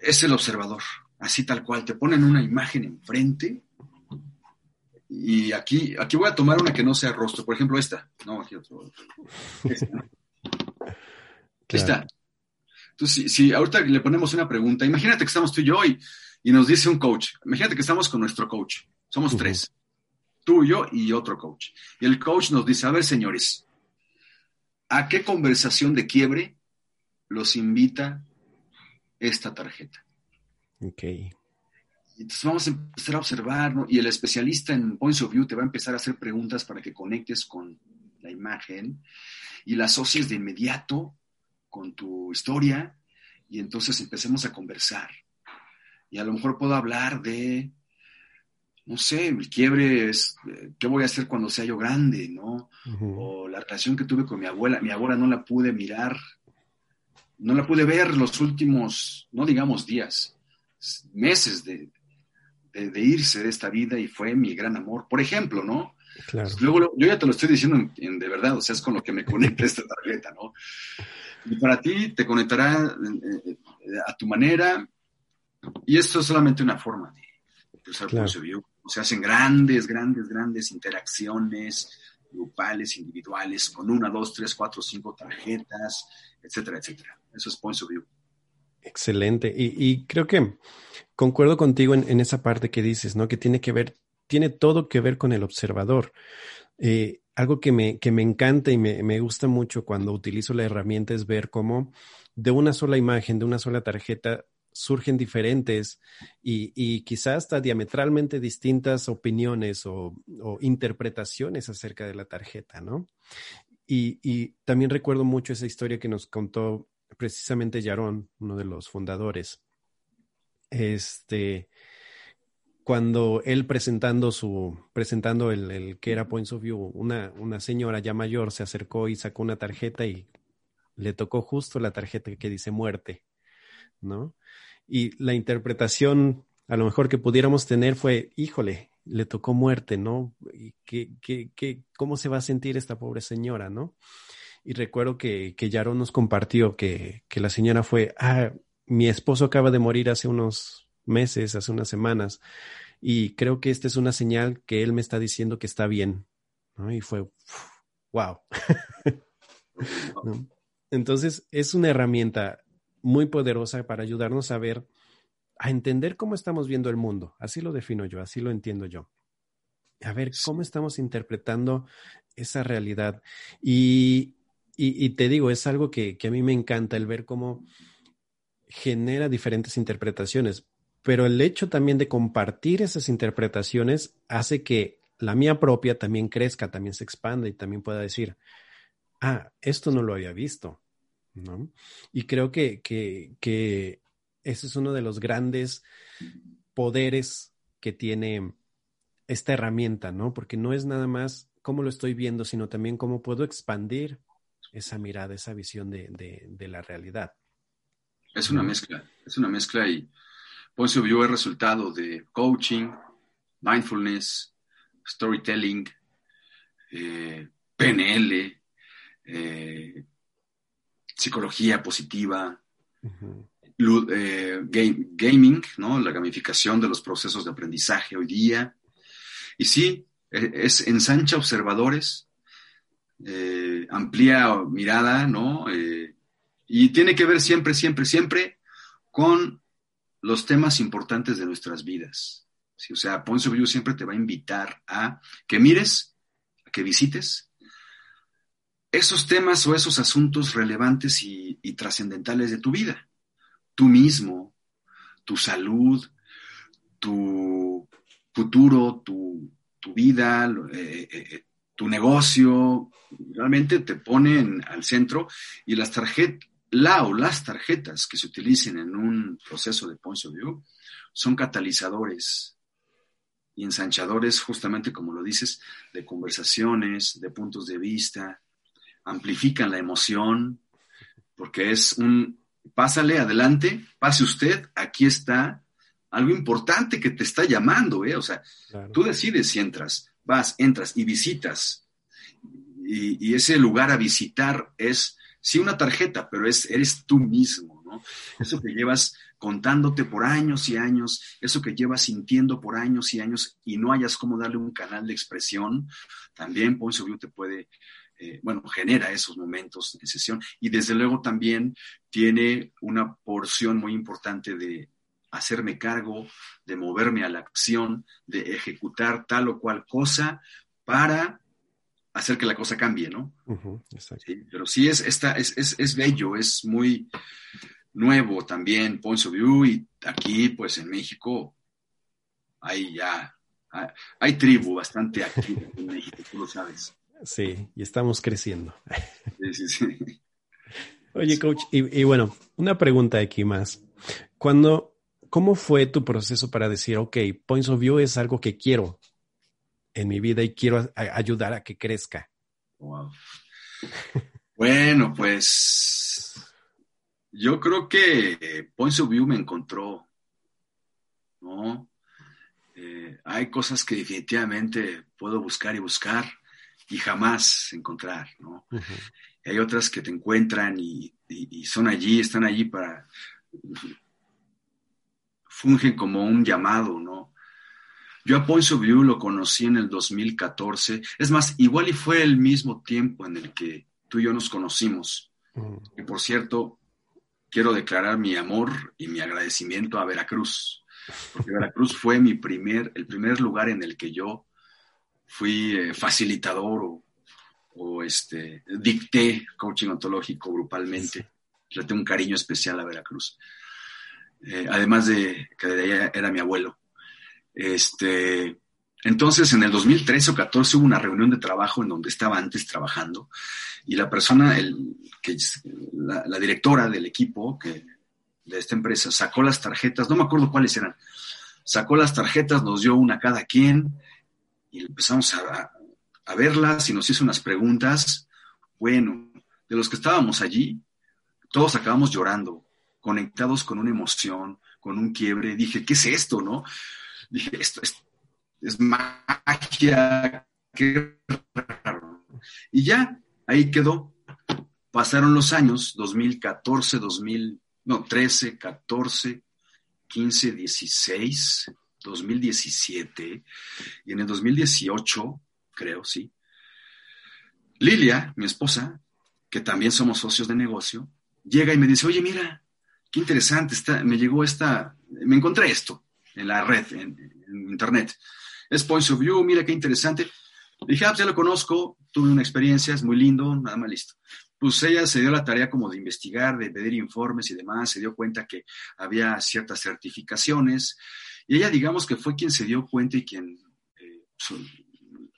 es el observador, así tal cual. Te ponen una imagen enfrente y aquí, aquí voy a tomar una que no sea rostro, por ejemplo esta. No, aquí otro. Esta. Entonces, si, ahorita le ponemos una pregunta, imagínate que estamos tú y yo y, nos dice un coach, imagínate que estamos con nuestro coach, somos tres, tú, yo y otro coach. Y el coach nos dice, a ver señores, ¿a qué conversación de quiebre los invita esta tarjeta. Ok. entonces vamos a empezar a observar, ¿no? Y el especialista en Points of View te va a empezar a hacer preguntas para que conectes con la imagen y la asocies de inmediato con tu historia y entonces empecemos a conversar. Y a lo mejor puedo hablar de, no sé, el quiebre es, ¿qué voy a hacer cuando sea yo grande, no? O la relación que tuve con mi abuela, mi abuela no la pude mirar, no la pude ver los últimos, no digamos días, meses de, de, irse de esta vida y fue mi gran amor, por ejemplo, ¿no? Claro. Luego, yo ya te lo estoy diciendo de verdad, o sea, es con lo que me conecta esta tarjeta, ¿no? Y para ti te conectará eh, eh, a tu manera, y esto es solamente una forma de usar claro. O se hacen grandes, grandes, grandes interacciones grupales, individuales, con una, dos, tres, cuatro, cinco tarjetas, etcétera, etcétera. Eso es Points of View. Excelente. Y, creo que concuerdo contigo en, esa parte que dices, ¿no? Que tiene que ver, tiene todo que ver con el observador. Eh, algo que me, que me encanta y me, me, gusta mucho cuando utilizo la herramienta es ver cómo de una sola imagen, de una sola tarjeta, surgen diferentes y, quizás hasta diametralmente distintas opiniones o, interpretaciones acerca de la tarjeta, ¿no? Y, y, también recuerdo mucho esa historia que nos contó precisamente Yarón, uno de los fundadores. Este, cuando él presentando su, presentando el, que era Points of View, una, una señora ya mayor se acercó y sacó una tarjeta y le tocó justo la tarjeta que dice muerte, ¿no? Y la interpretación a lo mejor que pudiéramos tener fue, híjole, le tocó muerte, ¿no? ¿Y qué, qué, qué, ¿Cómo se va a sentir esta pobre señora, ¿no? Y recuerdo que, que Yaron nos compartió que, que la señora fue, ah, mi esposo acaba de morir hace unos meses, hace unas semanas, y creo que esta es una señal que él me está diciendo que está bien. ¿no? Y fue, wow. Entonces, es una herramienta muy poderosa para ayudarnos a ver, a entender cómo estamos viendo el mundo. Así lo defino yo, así lo entiendo yo. A ver cómo estamos interpretando esa realidad. Y, y, te digo, es algo que, a mí me encanta el ver cómo genera diferentes interpretaciones, pero el hecho también de compartir esas interpretaciones hace que la mía propia también crezca, también se expanda y también pueda decir, ah, esto no lo había visto, ¿no? Y creo que, que, que ese es uno de los grandes poderes que tiene esta herramienta, ¿no? Porque no es nada más cómo lo estoy viendo, sino también cómo puedo expandir esa mirada, esa visión de, la realidad. Es una mezcla, es una mezcla y Ponce vio el resultado de coaching, mindfulness, storytelling, eh, PNL, eh, psicología positiva, eh, gaming, ¿no? la gamificación de los procesos de aprendizaje hoy día. Y sí, e, es ensancha observadores, eh, amplía mirada, ¿no? Eh, y tiene que ver siempre, siempre, siempre con los temas importantes de nuestras vidas. O sea, Ponce View siempre te va a invitar a que mires, a que visites esos temas o esos asuntos relevantes y, trascendentales de tu vida. Tú mismo, tu salud, tu futuro, tu, vida, eh, tu negocio, realmente te ponen al centro y las tarjetas, la o las tarjetas que se utilicen en un proceso de point of view son catalizadores y ensanchadores, justamente como lo dices, de conversaciones, de puntos de vista, amplifican la emoción, porque es un, pásale adelante, pase usted, aquí está algo importante que te está llamando, ¿eh? O sea, tú decides si entras, vas, entras y visitas. Y, ese lugar a visitar es, sí, una tarjeta, pero es, eres tú mismo, ¿no? Eso que llevas contándote por años y años, eso que llevas sintiendo por años y años y no hayas cómo darle un canal de expresión, también Ponce View te puede, eh, bueno, genera esos momentos de sesión y desde luego también tiene una porción muy importante de, hacerme cargo, de moverme a la acción, de ejecutar tal o cual cosa para hacer que la cosa cambie, ¿no? pero sí es, esta, es, es, bello, es muy nuevo también Points of View y aquí pues en México ahí ya, hay tribu bastante activa en México, tú lo sabes. Sí, y estamos creciendo. Sí, sí, sí. Oye, coach, y, bueno, una pregunta aquí más. Cuando, ¿cómo fue tu proceso para decir, ok, Points of View es algo que quiero en mi vida y quiero ayudar a que crezca? Bueno, pues yo creo que Points of View me encontró, ¿no? Eh, hay cosas que definitivamente puedo buscar y buscar y jamás encontrar, ¿no? hay otras que te encuentran y, son allí, están allí para, fungen como un llamado, ¿no? Yo a Points of View lo conocí en el 2014, es más, igual y fue el mismo tiempo en el que tú y yo nos conocimos. Y por cierto, quiero declarar mi amor y mi agradecimiento a Veracruz, porque Veracruz fue mi primer, el primer lugar en el que yo fui eh, facilitador o o este, dicté coaching ontológico grupalmente. Le tengo un cariño especial a Veracruz. Eh, además de que era mi abuelo. Este, entonces, en el 2013 o 14 hubo una reunión de trabajo en donde estaba antes trabajando y la persona, el, que, la, la directora del equipo que, de esta empresa sacó las tarjetas, no me acuerdo cuáles eran, sacó las tarjetas, nos dio una a cada quien y empezamos a, a verlas y nos hizo unas preguntas. Bueno, de los que estábamos allí, todos acabamos llorando, conectados con una emoción, con un quiebre. Dije, ¿qué es esto, no? Dije, esto es, magia, qué raro. Y ya, ahí quedó. Pasaron los años, 2014, 2000, no, 13, 14, 15, 16, 2017, y en el 2018 creo, sí. Lilia, mi esposa, que también somos socios de negocio, llega y me dice, oye, mira, qué interesante, está, me llegó esta, me encontré esto en la red, en, internet. Es Points of View, mira qué interesante. dije, ah, pues ya lo conozco, tuve una experiencia, es muy lindo, nada más listo. Pues ella se dio la tarea como de investigar, de pedir informes y demás, se dio cuenta que había ciertas certificaciones, y ella digamos que fue quien se dio cuenta y quien eh,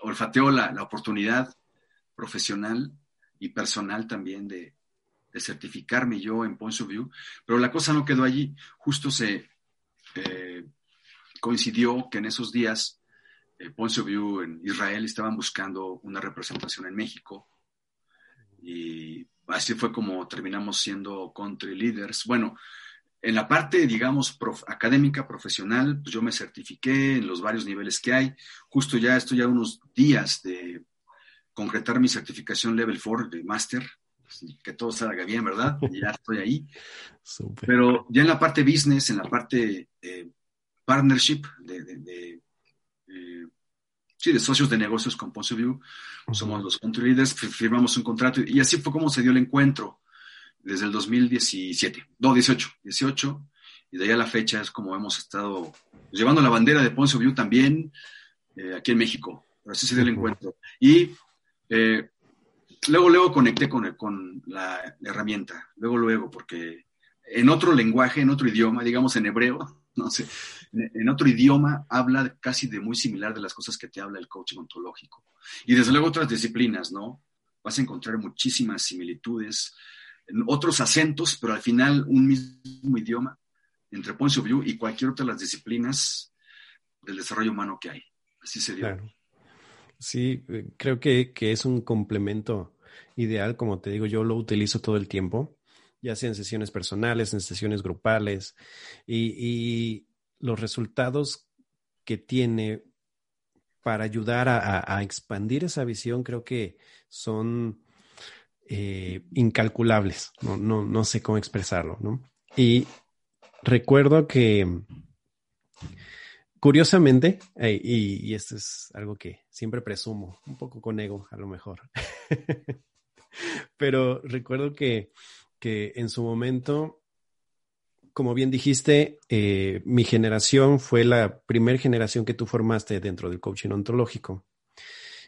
olfateó la, la oportunidad profesional y personal también de, certificarme yo en Points of View, pero la cosa no quedó allí. Justo se eh, coincidió que en esos días eh, Points of View en Israel estaban buscando una representación en México y así fue como terminamos siendo country leaders. Bueno, en la parte, digamos, académica, profesional, pues yo me certifiqué en los varios niveles que hay. Justo ya estoy ya unos días de concretar mi certificación Level 4 de Master, que todo salga bien, ¿verdad? Ya estoy ahí. Pero ya en la parte business, en la parte partnership, de, eh, sí, de socios de negocios con View, somos los country leaders, firmamos un contrato y así fue como se dio el encuentro desde el 2017, no, 18, 18, y de ahí a la fecha es como hemos estado llevando la bandera de Ponce View también eh, aquí en México, pero así se dio el encuentro. Y eh, luego, luego conecté con, con la, herramienta, luego, luego, porque en otro lenguaje, en otro idioma, digamos en hebreo, no sé, en otro idioma habla casi de muy similar de las cosas que te habla el coaching ontológico. Y desde luego otras disciplinas, ¿no? Vas a encontrar muchísimas similitudes, otros acentos, pero al final un mismo idioma entre Points View y cualquier otra de las disciplinas del desarrollo humano que hay. Así se dio. Sí, eh, creo que, es un complemento ideal, como te digo, yo lo utilizo todo el tiempo, ya sea en sesiones personales, en sesiones grupales, y, los resultados que tiene para ayudar a expandir esa visión creo que son eh, incalculables, no, no, no, sé cómo expresarlo, ¿no? Y recuerdo que, curiosamente, eh, y, esto es algo que siempre presumo, un poco con ego a lo mejor, pero recuerdo que, que en su momento, como bien dijiste, eh, mi generación fue la primera generación que tú formaste dentro del coaching ontológico.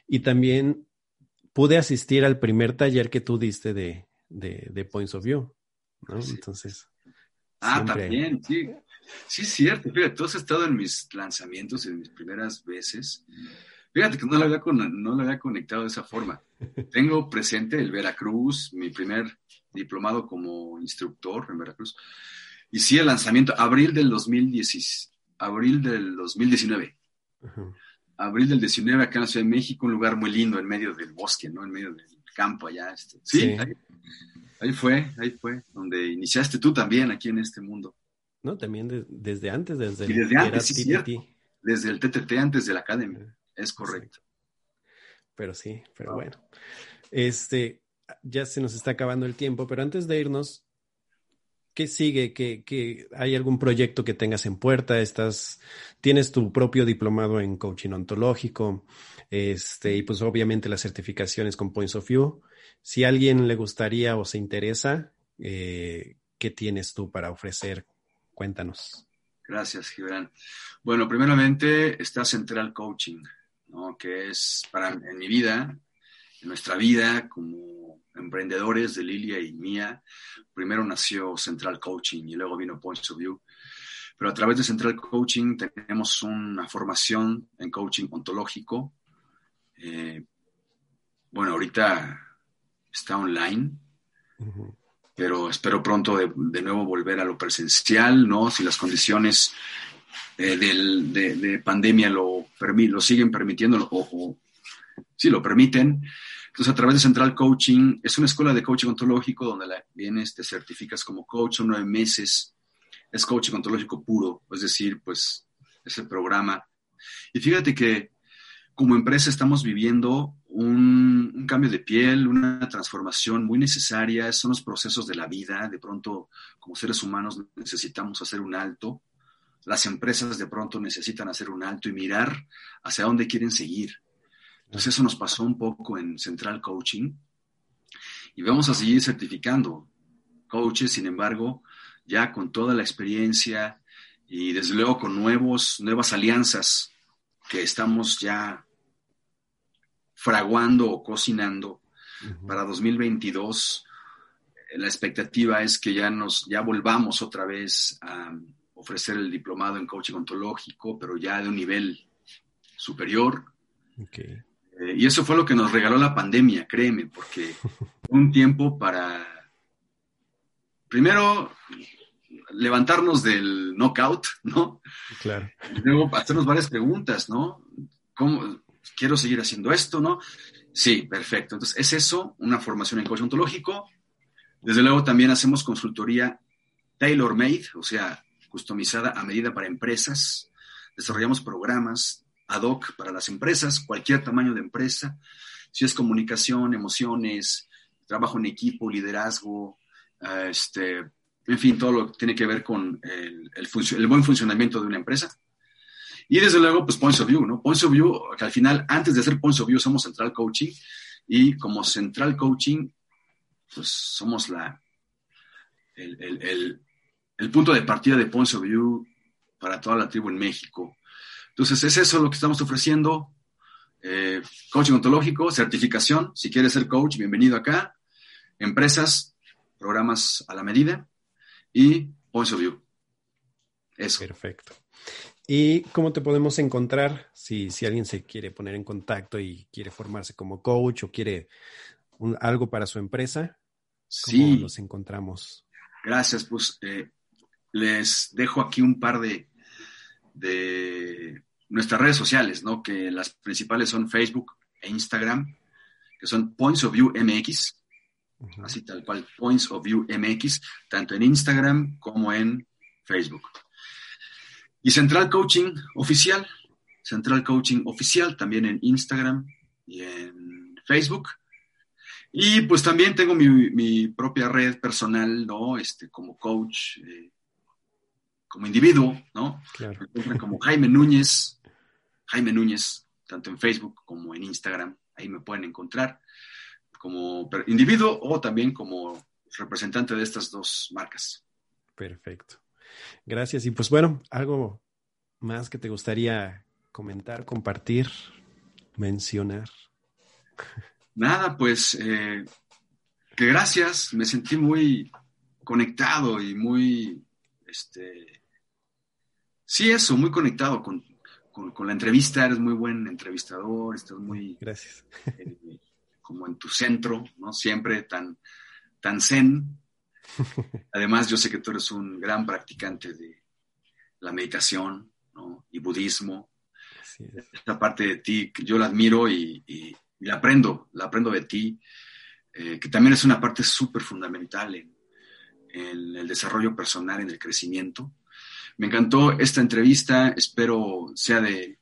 Y también pude asistir al primer taller que tú diste de, de, Points of View, ¿no? Entonces. Ah, también, sí. Sí, es cierto. Fíjate, tú has estado en mis lanzamientos, en mis primeras veces. Fíjate que no lo había, no lo había conectado de esa forma. Tengo presente el Veracruz, mi primer diplomado como instructor en Veracruz. Y sí, el lanzamiento, abril del 2010, abril del 2019. Abril del 19 acá en la Ciudad de México, un lugar muy lindo en medio del bosque, ¿no? En medio del campo allá. Este. Sí, Ahí, fue, ahí fue, donde iniciaste tú también aquí en este mundo. No, también desde antes, desde, y desde antes, sí, desde el TTT, antes de la academia, es correcto. Pero sí, pero bueno. Este, ya se nos está acabando el tiempo, pero antes de irnos, ¿qué sigue? ¿Qué, hay algún proyecto que tengas en puerta? Estás, tienes tu propio diplomado en coaching ontológico, este, y pues obviamente las certificaciones con Points of View. Si a alguien le gustaría o se interesa, eh, ¿qué tienes tú para ofrecer? Cuéntanos. Gracias, Gibran. Bueno, primeramente está Central Coaching, ¿no? que es para en mi vida, en nuestra vida como emprendedores de Lilia y mía, primero nació Central Coaching y luego vino Points of View. Pero a través de Central Coaching tenemos una formación en coaching ontológico. Eh, bueno, ahorita está online, pero espero pronto de, nuevo volver a lo presencial, ¿no? Si las condiciones eh, de, pandemia lo, lo siguen permitiendo o, o lo permiten, entonces, a través de Central Coaching, es una escuela de coaching ontológico donde la, vienes, te certificas como coach, son nueve meses, es coaching ontológico puro, es decir, pues ese programa. Y fíjate que como empresa estamos viviendo un, un, cambio de piel, una transformación muy necesaria, son los procesos de la vida, de pronto como seres humanos necesitamos hacer un alto, las empresas de pronto necesitan hacer un alto y mirar hacia dónde quieren seguir. Entonces eso nos pasó un poco en Central Coaching y vamos a seguir certificando coaches, sin embargo, ya con toda la experiencia y desde luego con nuevos, nuevas alianzas que estamos ya fraguando o cocinando para 2022. La expectativa es que ya nos ya volvamos otra vez a ofrecer el diplomado en coaching ontológico, pero ya de un nivel superior. Okay. Eh, y eso fue lo que nos regaló la pandemia, créeme, porque un tiempo para, primero, levantarnos del knockout, ¿no? Claro. Y luego hacernos varias preguntas, ¿no? ¿Cómo quiero seguir haciendo esto, no? Sí, perfecto. Entonces, es eso, una formación en coaching ontológico. Desde luego también hacemos consultoría tailor-made, o sea, customizada a medida para empresas. Desarrollamos programas ad hoc para las empresas, cualquier tamaño de empresa, si es comunicación, emociones, trabajo en equipo, liderazgo, eh, este, en fin, todo lo que tiene que ver con el, buen funcionamiento de una empresa. Y desde luego, pues Points of View, ¿no? Points of View, que al final, antes de hacer Points of View, somos Central Coaching y como Central Coaching, pues somos la, el punto de partida de Points of View para toda la tribu en México. Entonces, es eso lo que estamos ofreciendo. Eh, coaching ontológico, certificación. Si quieres ser coach, bienvenido acá. Empresas, programas a la medida y Points of View. Eso. Perfecto. ¿Y cómo te podemos encontrar si, si alguien se quiere poner en contacto y quiere formarse como coach o quiere algo para su empresa? ¿Cómo nos encontramos? Gracias. Pues eh, les dejo aquí un par de, de nuestras redes sociales, ¿no? Que las principales son Facebook e Instagram, que son Points of View MX, así tal cual, Points of View MX, tanto en Instagram como en Facebook. Y Central Coaching Oficial, Central Coaching Oficial, también en Instagram y en Facebook. Y pues también tengo mi, propia red personal, ¿no? Este, como coach, eh, como individuo, ¿no? Claro. como Jaime Núñez, Jaime Núñez, tanto en Facebook como en Instagram, ahí me pueden encontrar como individuo o también como representante de estas dos marcas. Perfecto. Gracias. Y pues bueno, algo más que te gustaría comentar, compartir, mencionar. Nada, pues eh, que gracias. Me sentí muy conectado y muy este, sí, eso, muy conectado con, la entrevista, eres muy buen entrevistador, estás muy... Gracias. Eh, como en tu centro, ¿no? Siempre tan, tan zen. Además, yo sé que tú eres un gran practicante de la meditación, ¿no? Y budismo. Esta parte de ti, yo la admiro y, y, aprendo, la aprendo de ti, eh, que también es una parte súper fundamental en, en el desarrollo personal, en el crecimiento. Me encantó esta entrevista, espero sea de,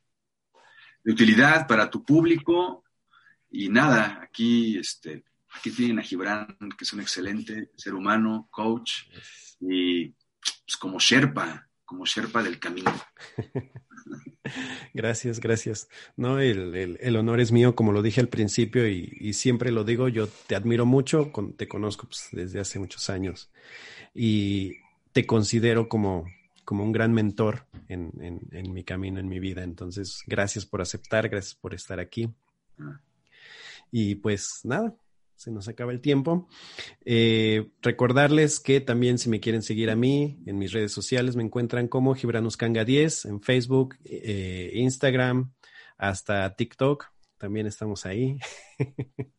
utilidad para tu público. Y nada, aquí, este, aquí tienen a Gibran, que es un excelente ser humano, coach, y pues, como Sherpa, como Sherpa del camino. Gracias, gracias. No, el, honor es mío, como lo dije al principio y, siempre lo digo, yo te admiro mucho, te conozco pues, desde hace muchos años y te considero como, como un gran mentor en, mi camino, en mi vida. Entonces, gracias por aceptar, gracias por estar aquí. Y pues nada, se nos acaba el tiempo. Eh, recordarles que también si me quieren seguir a mí en mis redes sociales me encuentran como Gibranuskanga 10 en Facebook, eh, Instagram, hasta TikTok. También estamos ahí.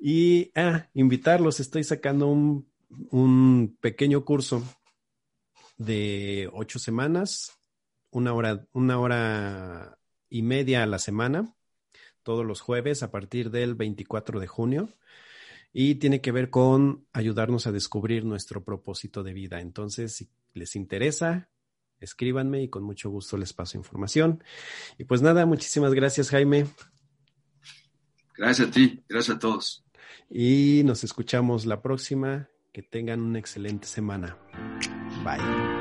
y ah, invitarlos, estoy sacando un, un pequeño curso de ocho semanas, una hora, una hora y media a la semana, todos los jueves a partir del 24 de junio. Y tiene que ver con ayudarnos a descubrir nuestro propósito de vida. Entonces, si les interesa, escríbanme y con mucho gusto les paso información. Y pues nada, muchísimas gracias, Jaime. Gracias a ti, gracias a todos. Y nos escuchamos la próxima. Que tengan una excelente semana. Bye.